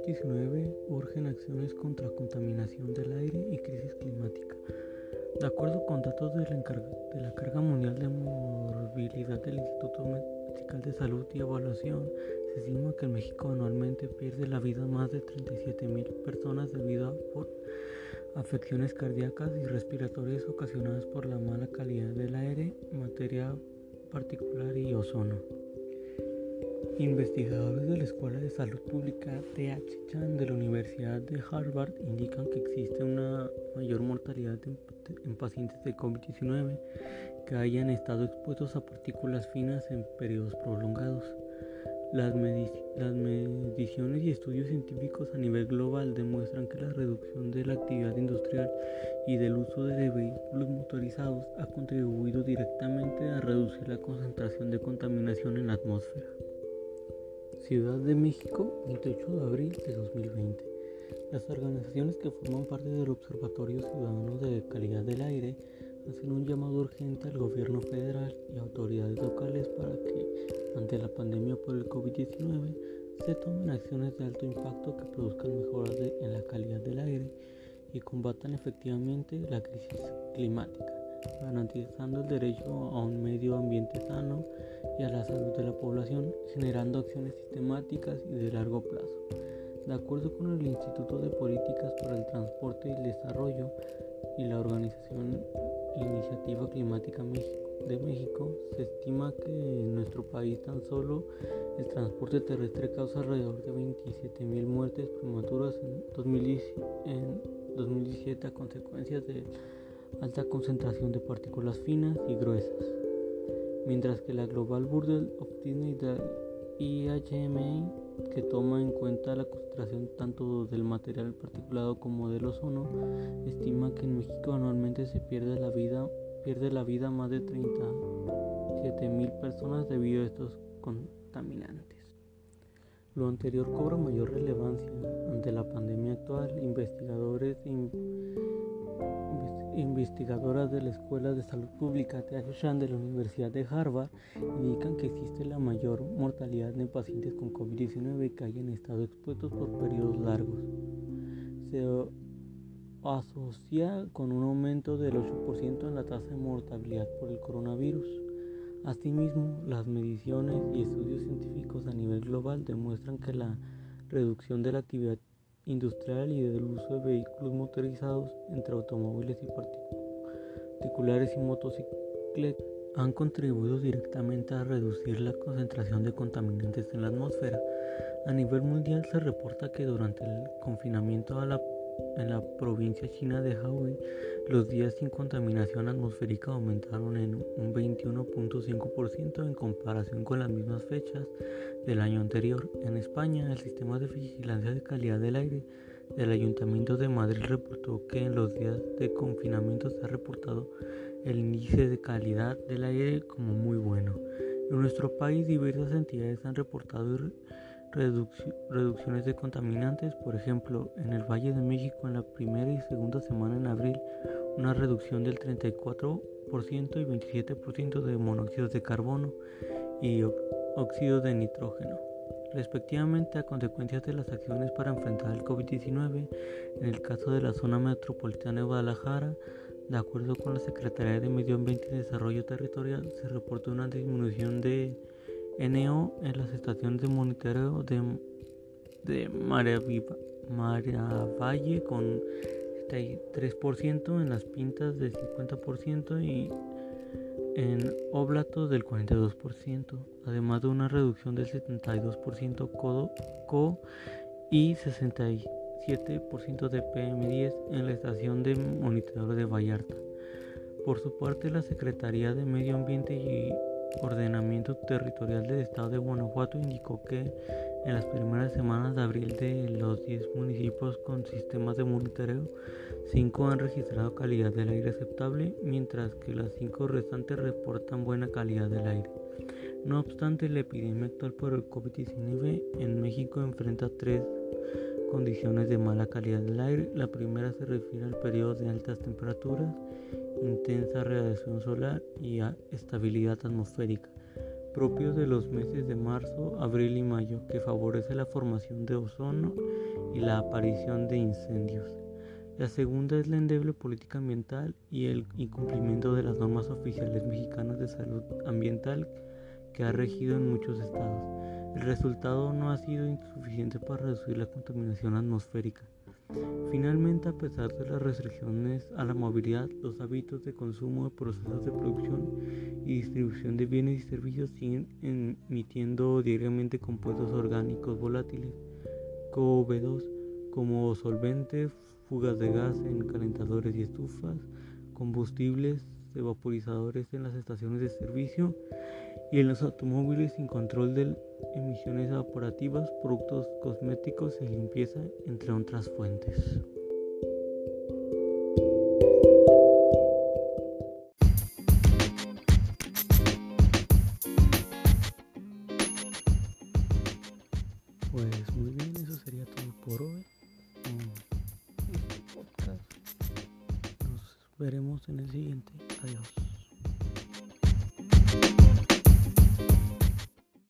COVID-19 urgen acciones contra contaminación del aire y crisis climática. De acuerdo con datos de la, de la carga mundial de morbilidad del Instituto Medical de Salud y Evaluación, se estima que en México anualmente pierde la vida más de 37 mil personas debido a por afecciones cardíacas y respiratorias ocasionadas por la mala calidad del aire, materia particular y ozono. Investigadores de la Escuela de Salud Pública TH Chan de la Universidad de Harvard indican que existe una mayor mortalidad en, pacientes de COVID-19 que hayan estado expuestos a partículas finas en periodos prolongados. Las, mediciones y estudios científicos a nivel global demuestran que la reducción de la actividad industrial y del uso de vehículos motorizados ha contribuido directamente a reducir la concentración de contaminación en la atmósfera. Ciudad de México, 28 de abril de 2020. Las organizaciones que forman parte del Observatorio Ciudadano de Calidad del Aire hacen un llamado urgente al gobierno federal y autoridades locales para que, ante la pandemia por el COVID-19, se tomen acciones de alto impacto que produzcan mejoras en la calidad del aire y combatan efectivamente la crisis climática garantizando el derecho a un medio ambiente sano y a la salud de la población, generando acciones sistemáticas y de largo plazo. De acuerdo con el Instituto de Políticas para el Transporte y el Desarrollo y la Organización Iniciativa Climática de México, se estima que en nuestro país tan solo el transporte terrestre causa alrededor de 27.000 muertes prematuras en 2017 a consecuencias de alta concentración de partículas finas y gruesas, mientras que la Global Burden of Disney IHMA, que toma en cuenta la concentración tanto del material particulado como del ozono, estima que en México anualmente se pierde la vida, pierde la vida más de 37 mil personas debido a estos contaminantes. Lo anterior cobra mayor relevancia ante la pandemia actual. Investigadores investigadoras de la Escuela de Salud Pública de la Universidad de Harvard indican que existe la mayor mortalidad en pacientes con COVID-19 que hayan estado expuestos por periodos largos. Se asocia con un aumento del 8% en la tasa de mortalidad por el coronavirus. Asimismo, las mediciones y estudios científicos a nivel global demuestran que la reducción de la actividad industrial y del uso de vehículos motorizados entre automóviles y particulares y motocicletas han contribuido directamente a reducir la concentración de contaminantes en la atmósfera. A nivel mundial se reporta que durante el confinamiento a la en la provincia china de Hawái, los días sin contaminación atmosférica aumentaron en un 21.5% en comparación con las mismas fechas del año anterior. En España, el sistema de vigilancia de calidad del aire del Ayuntamiento de Madrid reportó que en los días de confinamiento se ha reportado el índice de calidad del aire como muy bueno. En nuestro país diversas entidades han reportado reducciones de contaminantes, por ejemplo, en el Valle de México en la primera y segunda semana en abril, una reducción del 34% y 27% de monóxidos de carbono y óxido de nitrógeno, respectivamente a consecuencia de las acciones para enfrentar el COVID-19. En el caso de la zona metropolitana de Guadalajara, de acuerdo con la Secretaría de Medio Ambiente y Desarrollo Territorial, se reportó una disminución de NO en las estaciones de monitoreo de, de con 3%, en las pintas del 50% y en Oblatos del 42%, además de una reducción del 72% CODO, CO y 67% de PM10 en la estación de monitoreo de Vallarta. Por su parte, la Secretaría de Medio Ambiente y Ordenamiento Territorial del Estado de Guanajuato indicó que en las primeras semanas de abril de los 10 municipios con sistemas de monitoreo, 5 han registrado calidad del aire aceptable, mientras que las 5 restantes reportan buena calidad del aire. No obstante, la epidemia actual por el COVID-19 en México enfrenta tres condiciones de mala calidad del aire. La primera se refiere al periodo de altas temperaturas intensa radiación solar y estabilidad atmosférica, propios de los meses de marzo, abril y mayo, que favorece la formación de ozono y la aparición de incendios. La segunda es la endeble política ambiental y el incumplimiento de las normas oficiales mexicanas de salud ambiental que ha regido en muchos estados. El resultado no ha sido insuficiente para reducir la contaminación atmosférica. Finalmente, a pesar de las restricciones a la movilidad, los hábitos de consumo de procesos de producción y distribución de bienes y servicios siguen emitiendo diariamente compuestos orgánicos volátiles, CO2, como solventes, fugas de gas en calentadores y estufas, combustibles, vaporizadores en las estaciones de servicio y en los automóviles sin control de emisiones evaporativas, productos cosméticos y limpieza, entre otras fuentes. Pues muy bien, eso sería todo por hoy. Podcast. Nos veremos en el siguiente. Adiós.